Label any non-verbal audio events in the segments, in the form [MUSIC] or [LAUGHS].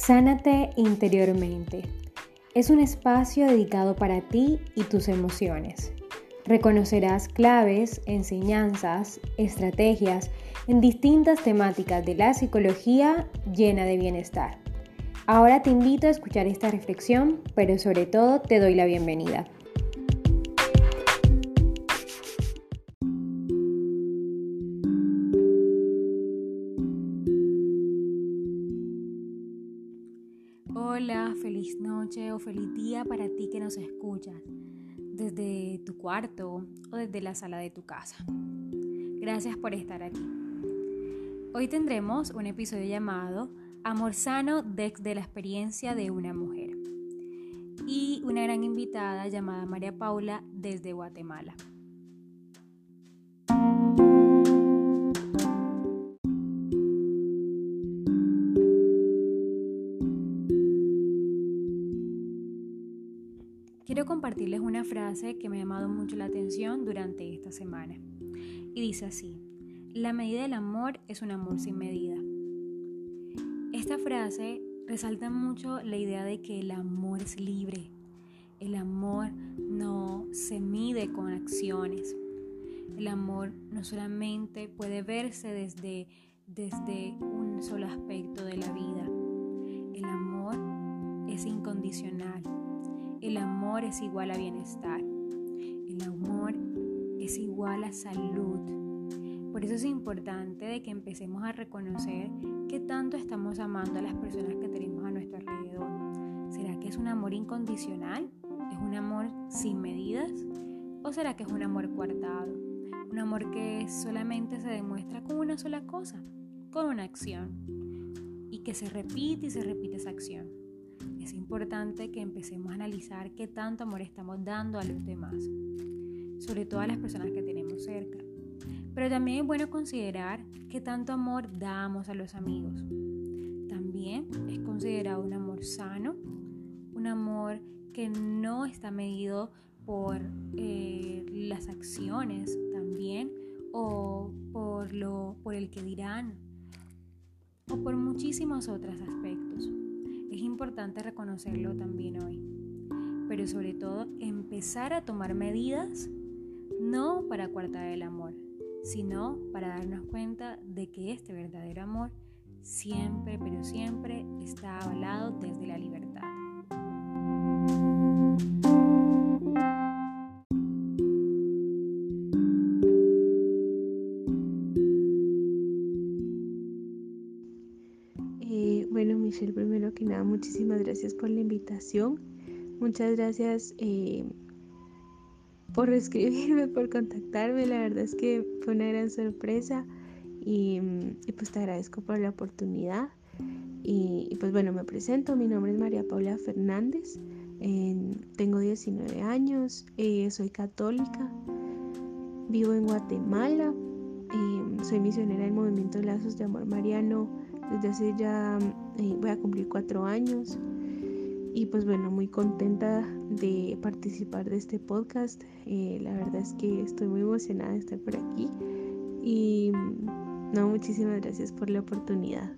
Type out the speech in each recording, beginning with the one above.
Sánate interiormente. Es un espacio dedicado para ti y tus emociones. Reconocerás claves, enseñanzas, estrategias en distintas temáticas de la psicología llena de bienestar. Ahora te invito a escuchar esta reflexión, pero sobre todo te doy la bienvenida. O feliz día para ti que nos escuchas desde tu cuarto o desde la sala de tu casa. Gracias por estar aquí. Hoy tendremos un episodio llamado Amor sano desde la experiencia de una mujer y una gran invitada llamada María Paula desde Guatemala. Compartirles una frase que me ha llamado mucho la atención durante esta semana. Y dice así, la medida del amor es un amor sin medida. Esta frase resalta mucho la idea de que el amor es libre. El amor no se mide con acciones. El amor no solamente puede verse desde, desde un solo aspecto de la vida. El amor es incondicional. El amor es igual a bienestar. El amor es igual a salud. Por eso es importante de que empecemos a reconocer qué tanto estamos amando a las personas que tenemos a nuestro alrededor. ¿Será que es un amor incondicional? ¿Es un amor sin medidas? ¿O será que es un amor coartado? Un amor que solamente se demuestra con una sola cosa, con una acción. Y que se repite y se repite esa acción es importante que empecemos a analizar qué tanto amor estamos dando a los demás, sobre todo a las personas que tenemos cerca. Pero también es bueno considerar qué tanto amor damos a los amigos. También es considerado un amor sano, un amor que no está medido por eh, las acciones también o por, lo, por el que dirán o por muchísimos otros aspectos. Es importante reconocerlo también hoy, pero sobre todo empezar a tomar medidas no para coartar el amor, sino para darnos cuenta de que este verdadero amor siempre, pero siempre está avalado desde la libertad. Primero que nada, muchísimas gracias por la invitación. Muchas gracias eh, por escribirme, por contactarme. La verdad es que fue una gran sorpresa y, pues te agradezco por la oportunidad. Y, pues bueno, me presento. Mi nombre es María Paula Fernández. tengo 19 años. Eh, soy católica. Vivo en Guatemala. Eh, soy misionera del movimiento Lazos de Amor Mariano desde hace ya voy a cumplir cuatro años y pues bueno, muy contenta de participar de este podcast. Eh, la verdad es que estoy muy emocionada de estar por aquí y no, muchísimas gracias por la oportunidad.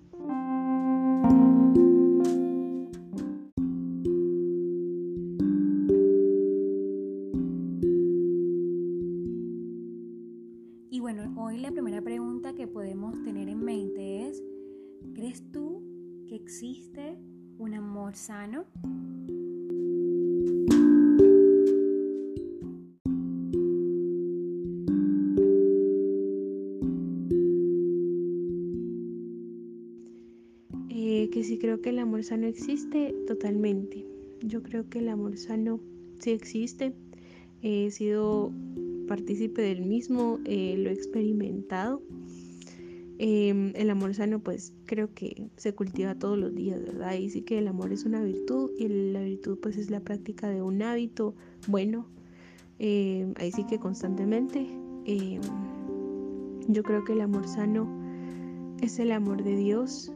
Amor sano existe totalmente. Yo creo que el amor sano sí existe. He sido partícipe del mismo, eh, lo he experimentado Em, el amor sano pues creo que se cultiva todos los días, ¿verdad? Y sí que el amor es una virtud y la virtud pues es la práctica de un hábito bueno. Em, ahí sí que constantemente. Em, yo creo que el amor sano es el amor de Dios.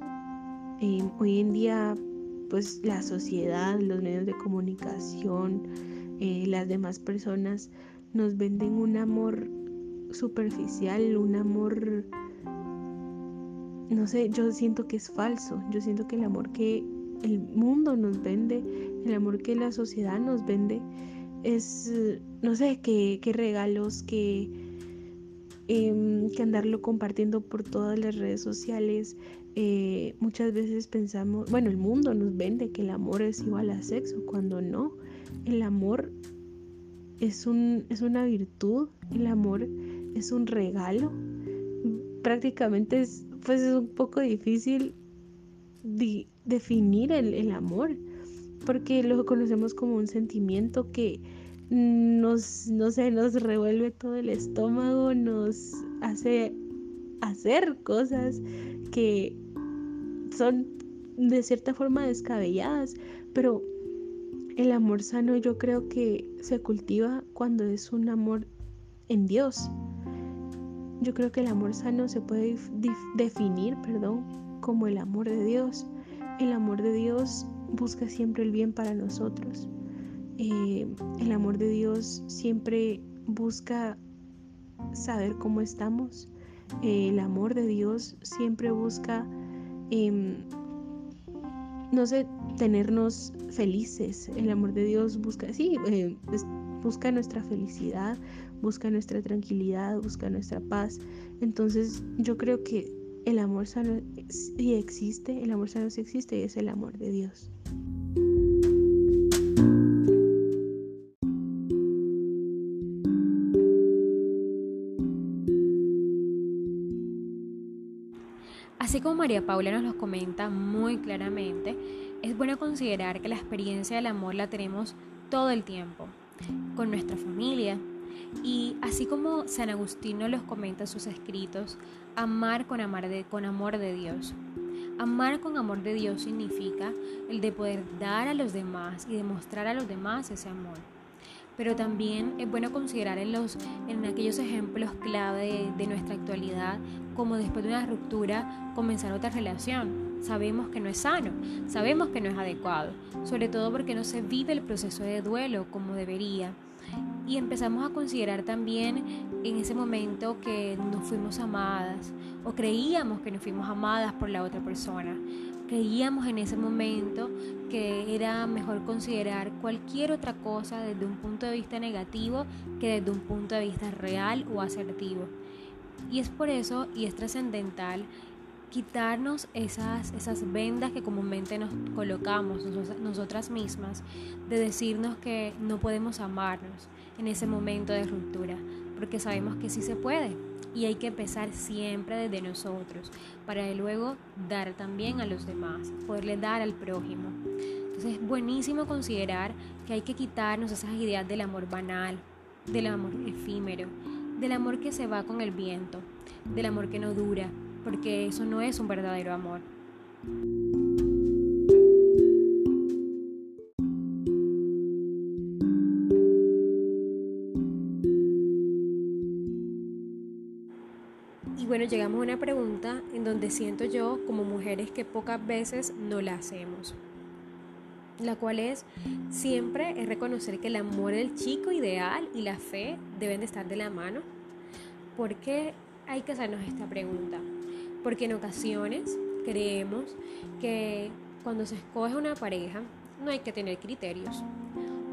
Hoy en día pues la sociedad, los medios de comunicación, eh, las demás personas nos venden un amor superficial, un amor no sé, yo siento que es falso, yo siento que el amor que el mundo nos vende, el amor que la sociedad nos vende, es, no sé, qué, regalos, que, em, que andarlo compartiendo por todas las redes sociales. Eh, muchas veces pensamos, bueno, el mundo nos vende que el amor es igual a sexo, cuando no. El amor es, un, es una virtud, el amor es un regalo. Prácticamente es, pues es un poco difícil definir el, amor, porque lo conocemos como un sentimiento que nos, no sé, nos revuelve todo el estómago, nos hace hacer cosas que son de cierta forma descabelladas, pero el amor sano yo creo que se cultiva cuando es un amor en Dios. Yo creo que el amor sano se puede definir, perdón, como el amor de Dios. El amor de Dios busca siempre el bien para nosotros. Eh, el amor de Dios siempre busca saber cómo estamos. El amor de Dios siempre busca, no sé, tenernos felices. El amor de Dios busca, sí, eh, busca nuestra felicidad, busca nuestra tranquilidad, busca nuestra paz. Entonces yo creo que el amor sano existe, el amor sano existe y es el amor de Dios. Como María Paula nos lo comenta muy claramente, es bueno considerar que la experiencia del amor la tenemos todo el tiempo, con nuestra familia, y así como San Agustín nos los comenta en sus escritos, amar con, amar de, con amor de Dios. Amar con amor de Dios significa el de poder dar a los demás y demostrar a los demás ese amor. Pero también es bueno considerar en, los, en aquellos ejemplos clave de, de nuestra actualidad, como después de una ruptura comenzar otra relación. Sabemos que no es sano, sabemos que no es adecuado, sobre todo porque no se vive el proceso de duelo como debería y empezamos a considerar también en ese momento que nos fuimos amadas o creíamos que nos fuimos amadas por la otra persona. Creíamos en ese momento que era mejor considerar cualquier otra cosa desde un punto de vista negativo que desde un punto de vista real o asertivo. Y es por eso, y es trascendental, quitarnos esas, esas vendas que comúnmente nos colocamos nosotras mismas, de decirnos que no podemos amarnos, en ese momento de ruptura, porque sabemos que sí se puede y hay que empezar siempre desde nosotros para luego dar también a los demás, poderle dar al prójimo. Entonces es buenísimo considerar que hay que quitarnos esas ideas del amor banal, del amor efímero, del amor que se va con el viento, del amor que no dura, porque eso no es un verdadero amor. Llegamos a una pregunta en donde siento yo como mujeres que pocas veces no la hacemos. La cual es siempre es reconocer que el amor del chico ideal y la fe deben de estar de la mano. ¿Por qué hay que hacernos esta pregunta? Porque en ocasiones creemos que cuando se escoge una pareja no hay que tener criterios,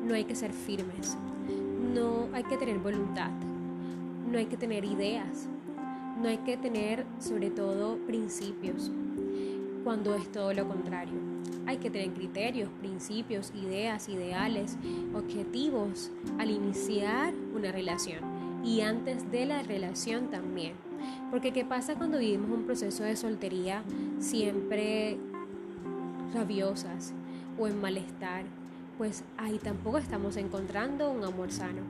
no hay que ser firmes, no hay que tener voluntad, no hay que tener ideas, no hay que tener sobre todo principios, cuando es todo lo contrario. Hay que tener criterios, principios, ideas, ideales, objetivos al iniciar una relación y antes de la relación también. Porque ¿qué pasa cuando vivimos un proceso de soltería siempre rabiosas o en malestar? Pues ahí tampoco estamos encontrando un amor sano.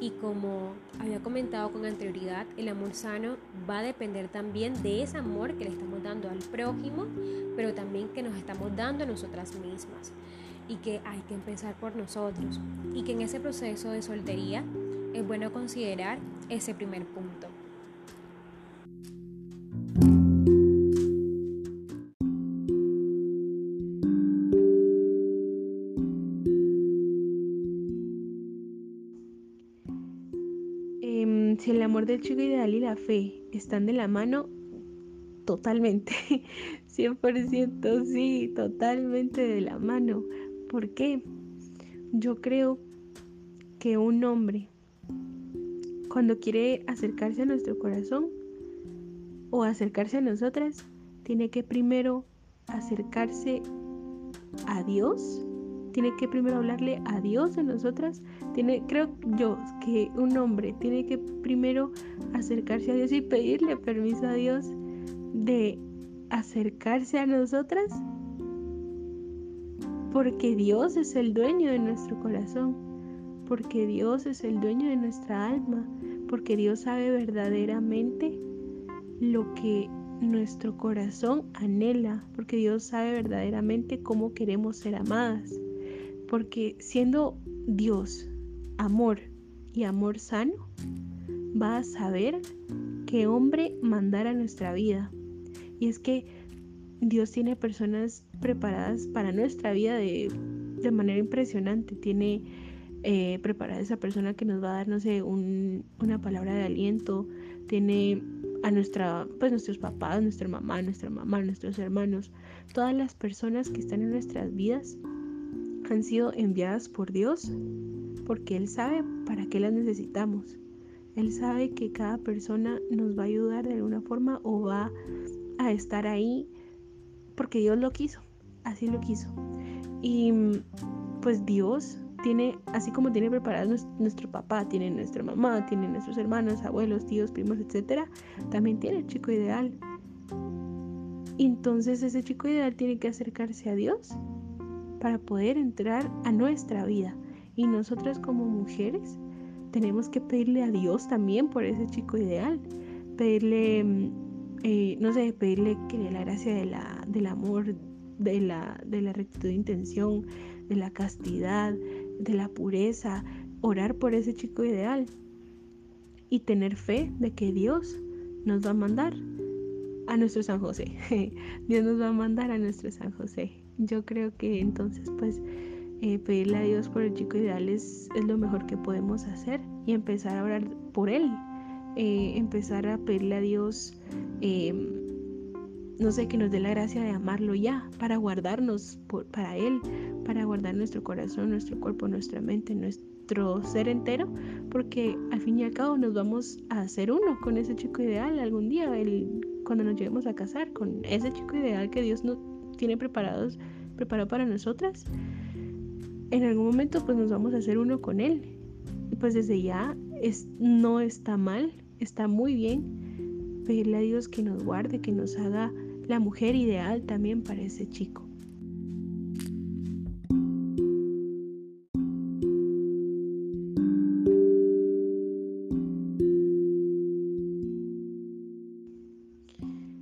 Y como había comentado con anterioridad, el amor sano va a depender también de ese amor que le estamos dando al prójimo, pero también que nos estamos dando a nosotras mismas. Y que hay que empezar por nosotros. Y que en ese proceso de soltería es bueno considerar ese primer punto. Si el amor del chico ideal y la fe están de la mano, totalmente. [LAUGHS] 100% sí, totalmente de la mano. ¿Por qué? Yo creo que un hombre, cuando quiere acercarse a nuestro corazón o acercarse a nosotras, tiene que primero acercarse a Dios, tiene que primero hablarle a Dios de nosotras, tiene, creo yo que un hombre tiene que primero acercarse a Dios y pedirle permiso a Dios de acercarse a nosotras porque Dios es el dueño de nuestro corazón, porque Dios es el dueño de nuestra alma, porque Dios sabe verdaderamente lo que nuestro corazón anhela, porque Dios sabe verdaderamente cómo queremos ser amadas, porque siendo Dios amor y amor sano, va a saber qué hombre mandar a nuestra vida. Y es que Dios tiene personas preparadas para nuestra vida de, manera impresionante. Tiene eh, preparada esa persona que nos va a dar, no sé, una palabra de aliento. Tiene a nuestra, pues nuestros papás, nuestra mamá, nuestra mamá, nuestros hermanos. Todas las personas que están en nuestras vidas han sido enviadas por Dios porque Él sabe para qué las necesitamos. Él sabe que cada persona nos va a ayudar de alguna forma o va a estar ahí porque Dios lo quiso, así lo quiso. Y pues Dios tiene, así como tiene preparado nuestro papá, tiene nuestra mamá, tiene nuestros hermanos, abuelos, tíos, primos, etcétera, también tiene el chico ideal. Entonces ese chico ideal tiene que acercarse a Dios para poder entrar a nuestra vida. Y nosotras como mujeres tenemos que pedirle a Dios también por ese chico ideal, pedirle eh, no sé, pedirle que la gracia del amor, de la rectitud de intención, de la castidad, de la pureza, orar por ese chico ideal y tener fe de que Dios nos va a mandar a nuestro San José. [LAUGHS] Dios nos va a mandar a nuestro San José. Yo creo que entonces pues eh, pedirle a Dios por el chico ideal es, es lo mejor que podemos hacer y empezar a orar por él, eh, empezar a pedirle a Dios, em, no sé, que nos dé la gracia de amarlo ya, para guardarnos para Él, para guardar nuestro corazón, nuestro cuerpo, nuestra mente, nuestro ser entero, porque al fin y al cabo nos vamos a hacer uno con ese chico ideal algún día, cuando nos lleguemos a casar, con ese chico ideal que Dios nos tiene preparados, preparado para nosotras. En algún momento pues nos vamos a hacer uno con Él. Y pues desde ya es, no está mal está muy bien pedirle a Dios que nos guarde, que nos haga la mujer ideal también para ese chico.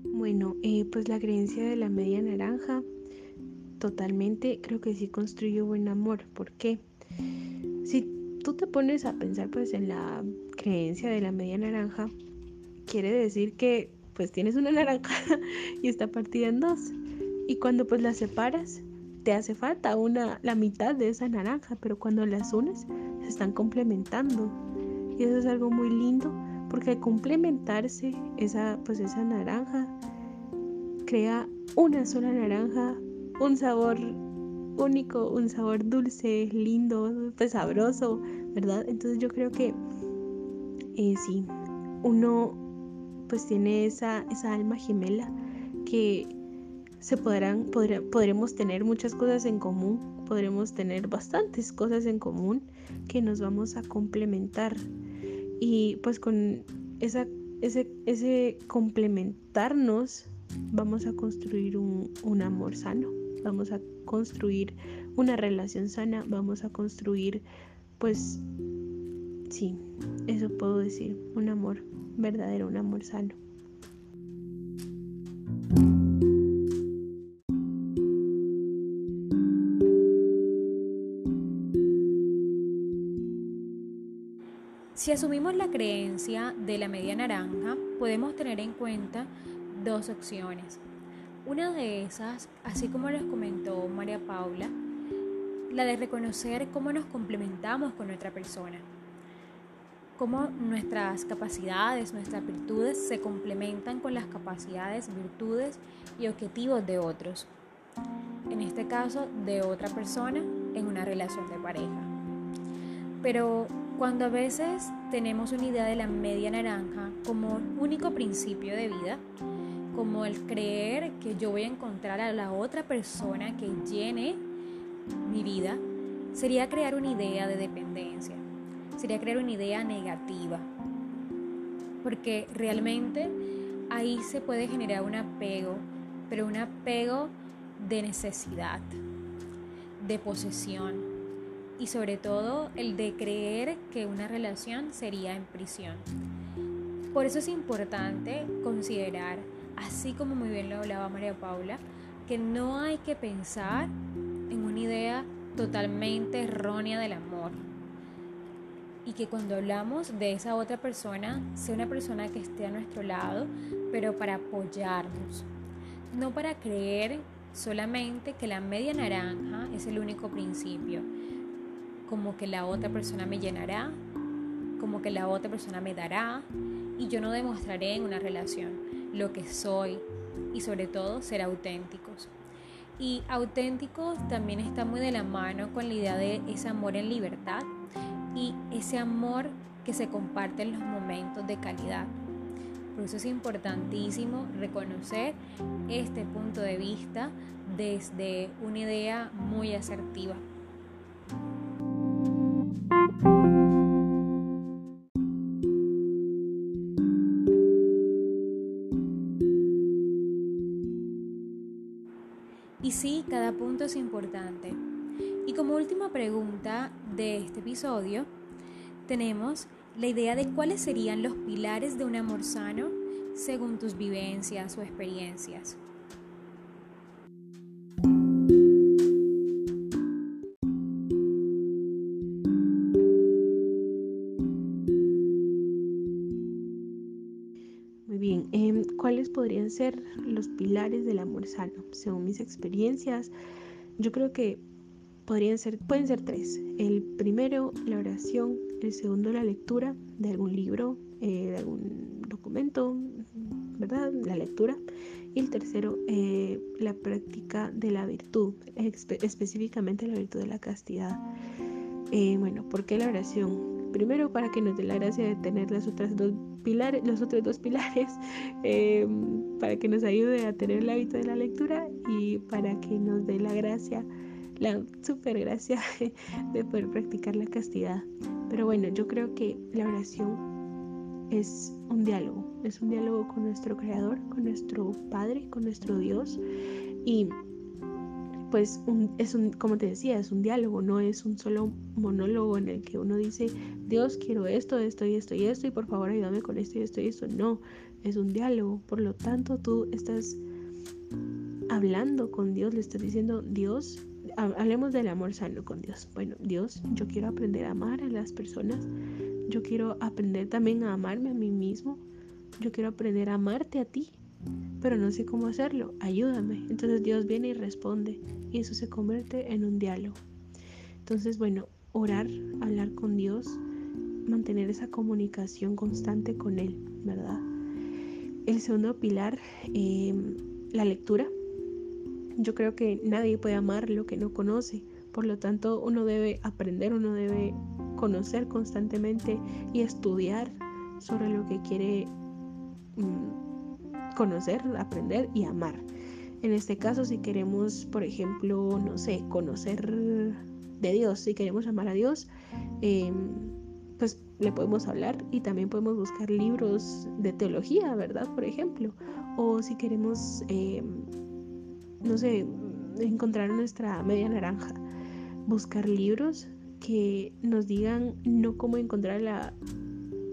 Bueno, eh, pues la creencia de la naranja, totalmente creo que sí construye buen amor. ¿Por qué? Si tú te pones a pensar pues en la creencia de la media naranja, quiere decir que pues tienes una [LAUGHS] naranja y está partida en dos. Y cuando pues la separas, te hace falta una, la mitad de esa naranja, pero cuando las unes, se están complementando. Y eso es algo muy lindo, porque complementarse esa, pues esa naranja, crea una sola naranja, un sabor único, un sabor dulce, lindo, pues sabroso, ¿verdad? Entonces yo creo que eh, sí, uno pues tiene esa, esa alma gemela que se podrán, podremos tener muchas cosas en común, podremos tener bastantes cosas en común que nos vamos a complementar. Y pues con esa, ese, ese complementarnos vamos a construir un, un amor sano, vamos a construir una relación sana, vamos a construir pues Sí, eso puedo decir, un amor verdadero, un amor sano. Si asumimos la creencia de la media naranja, podemos tener en cuenta dos opciones. Una de esas, así como les comentó María Paula, la de reconocer cómo nos complementamos con otra persona. cómo nuestras capacidades, nuestras virtudes se complementan con las capacidades, virtudes y objetivos de otros. En este caso, de otra persona en una relación de pareja. Pero cuando a veces tenemos una idea de la media naranja como único principio de vida, como el creer que yo voy a encontrar a la otra persona que llene mi vida, sería crear una idea de dependencia, sería crear una idea negativa, porque realmente ahí se puede generar un apego, pero un apego de necesidad, de posesión y sobre todo el de creer que una relación sería en prisión. Por eso es importante considerar, así como muy bien lo hablaba María Paula, que no hay que pensar en una idea totalmente errónea del amor. Y que cuando hablamos de esa otra persona, sea una persona que esté a nuestro lado, pero para apoyarnos. No para creer solamente que la media naranja es el único principio, como que la otra persona me llenará, como que la otra persona me dará y yo no demostraré en una relación lo que soy y sobre todo ser auténticos. Y auténticos también está muy de la mano con la idea de ese amor en libertad y ese amor que se comparte en los momentos de calidad. Por eso es importantísimo reconocer este punto de vista desde una idea muy asertiva. Sí, cada punto es importante. Y como última pregunta de este episodio, tenemos la idea de cuáles serían los pilares de un amor sano según tus vivencias o experiencias. Ser los pilares del amor sano? Según mis experiencias, yo creo que podrían ser, pueden ser tres. El primero, la oración. El segundo, la lectura de algún libro, eh, de algún documento, ¿verdad? La lectura. Y el tercero, eh, la práctica de la virtud, específicamente la virtud de la castidad. Eh, bueno, ¿por qué la oración? Primero para que nos dé la gracia de tener las otras dos pilares, los otros dos pilares, [LAUGHS] eh, para que nos ayude a tener el hábito de la lectura y para que nos dé la gracia, la super gracia [LAUGHS] de poder practicar la castidad. Pero bueno, yo creo que la oración es un diálogo, es un diálogo con nuestro Creador, con nuestro Padre, con nuestro Dios y pues es un, como te decía, es un diálogo, no es un solo monólogo en el que uno dice, Dios, quiero esto, esto y esto y esto, y por favor ayúdame con esto y esto y esto. No, es un diálogo. Por lo tanto, tú estás hablando con Dios, le estás diciendo, Dios, hablemos del amor sano con Dios. Bueno, Dios, yo quiero aprender a amar a las personas. Yo quiero aprender también a amarme a mí mismo. Yo quiero aprender a amarte a ti pero no sé cómo hacerlo, ayúdame. Entonces Dios viene y responde y eso se convierte en un diálogo. Entonces, bueno, orar, hablar con Dios, mantener esa comunicación constante con Él, ¿verdad? El segundo pilar, em, la lectura. Yo creo que nadie puede amar lo que no conoce, por lo tanto uno debe aprender, uno debe conocer constantemente y estudiar sobre lo que quiere mm, conocer, aprender y amar. En este caso, si queremos, por ejemplo, no sé, conocer de Dios, si queremos amar a Dios, em, pues le podemos hablar y también podemos buscar libros de teología, ¿verdad? Por ejemplo. O si queremos, em, no sé, encontrar nuestra media naranja, buscar libros que nos digan no cómo encontrar la...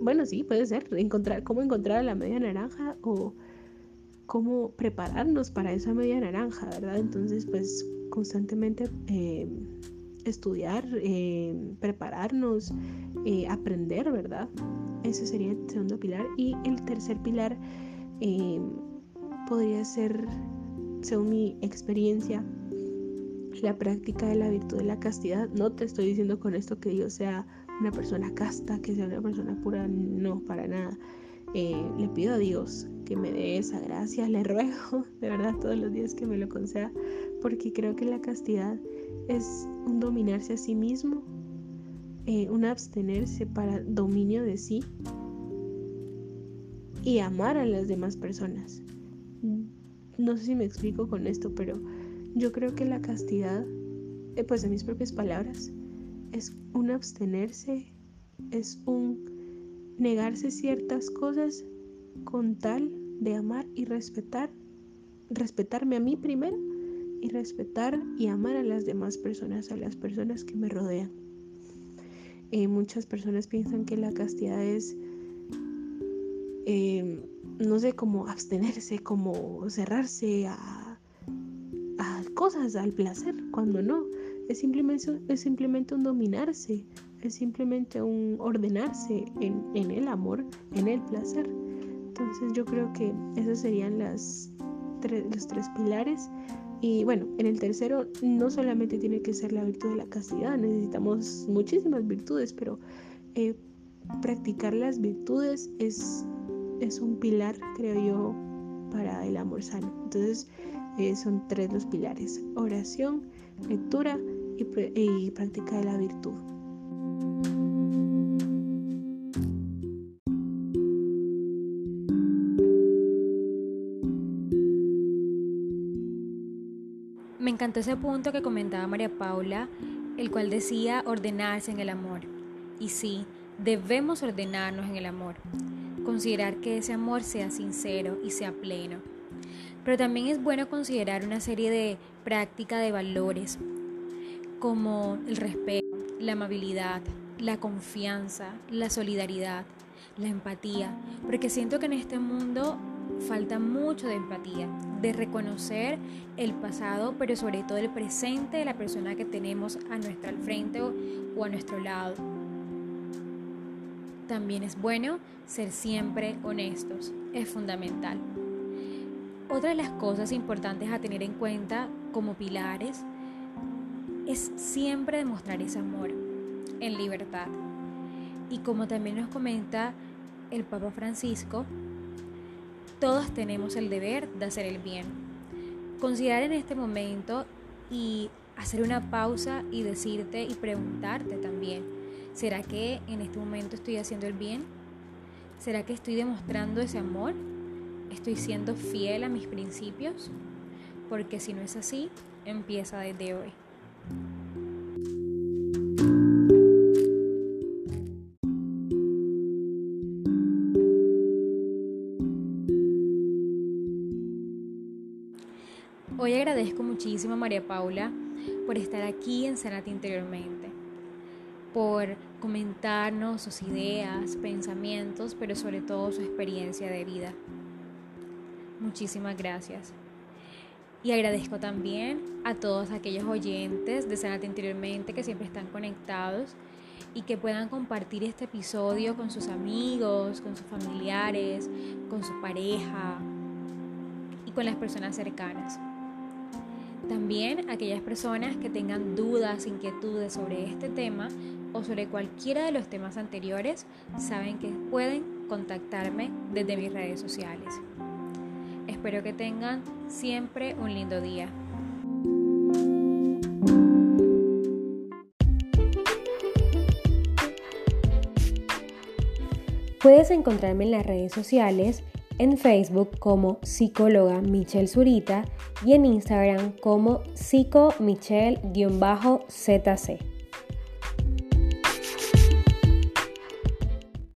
Bueno, sí, puede ser, encontrar cómo encontrar la media naranja o cómo prepararnos para esa media naranja, ¿verdad? Entonces, pues constantemente eh, estudiar, eh, prepararnos, eh, aprender, ¿verdad? Ese sería el segundo pilar. Y el tercer pilar podría ser, según mi experiencia, la práctica de la virtud de la castidad. No te estoy diciendo con esto que Dios sea una persona casta, que sea una persona pura, no, para nada. Eh, le pido a Dios que me dé esa gracia, le ruego de verdad todos los días que me lo conceda, porque creo que la castidad es un dominarse a sí mismo, eh, un abstenerse para dominio de sí y amar a las demás personas. No sé si me explico con esto, pero yo creo que la castidad, eh, pues en mis propias palabras, es un abstenerse, es un negarse ciertas cosas con tal de amar y respetar, respetarme a mí primero y respetar y amar a las demás personas, a las personas que me rodean. Eh, muchas personas piensan que la castidad es, eh, no sé, como abstenerse, como cerrarse a, a cosas, al placer, cuando no. Es simplemente, es simplemente un dominarse, es simplemente un ordenarse en, en el amor, en el placer. Entonces yo creo que esos serían las los tres pilares. Y bueno, en el tercero no solamente tiene que ser la virtud de la castidad, necesitamos muchísimas virtudes, pero eh, practicar las virtudes es, es un pilar, creo yo, para el amor sano. Entonces eh, son tres los pilares, oración, lectura y, práctica de la virtud. Encantó ese punto que comentaba María Paula, el cual decía ordenarse en el amor. Y sí, debemos ordenarnos en el amor, considerar que ese amor sea sincero y sea pleno. Pero también es bueno considerar una serie de prácticas de valores como el respeto, la amabilidad, la confianza, la solidaridad, la empatía, porque siento que en este mundo falta mucho de empatía, de reconocer el pasado, pero sobre todo el presente de la persona que tenemos a nuestro al frente o, o a nuestro lado. También es bueno ser siempre honestos, es fundamental. Otra de las cosas importantes a tener en cuenta como pilares es siempre demostrar ese amor en libertad. Y como también nos comenta el Papa Francisco, todos tenemos el deber de hacer el bien. Considerar en este momento y hacer una pausa y decirte y preguntarte también, ¿será que en este momento estoy haciendo el bien? ¿Será que estoy demostrando ese amor? ¿Estoy siendo fiel a mis principios? Porque si no es así, empieza desde hoy. Muchísimo María Paula por estar aquí en Sanate Interiormente, por comentarnos sus ideas, pensamientos, pero sobre todo su experiencia de vida. Muchísimas gracias. Y agradezco también a todos aquellos oyentes de Sanate Interiormente que siempre están conectados y que puedan compartir este episodio con sus amigos, con sus familiares, con su pareja y con las personas cercanas. También aquellas personas que tengan dudas, inquietudes sobre este tema o sobre cualquiera de los temas anteriores, saben que pueden contactarme desde mis redes sociales. Espero que tengan siempre un lindo día. Puedes encontrarme en las redes sociales, en Facebook como psicóloga Michelle Zurita y en Instagram como psico-michelle-zc.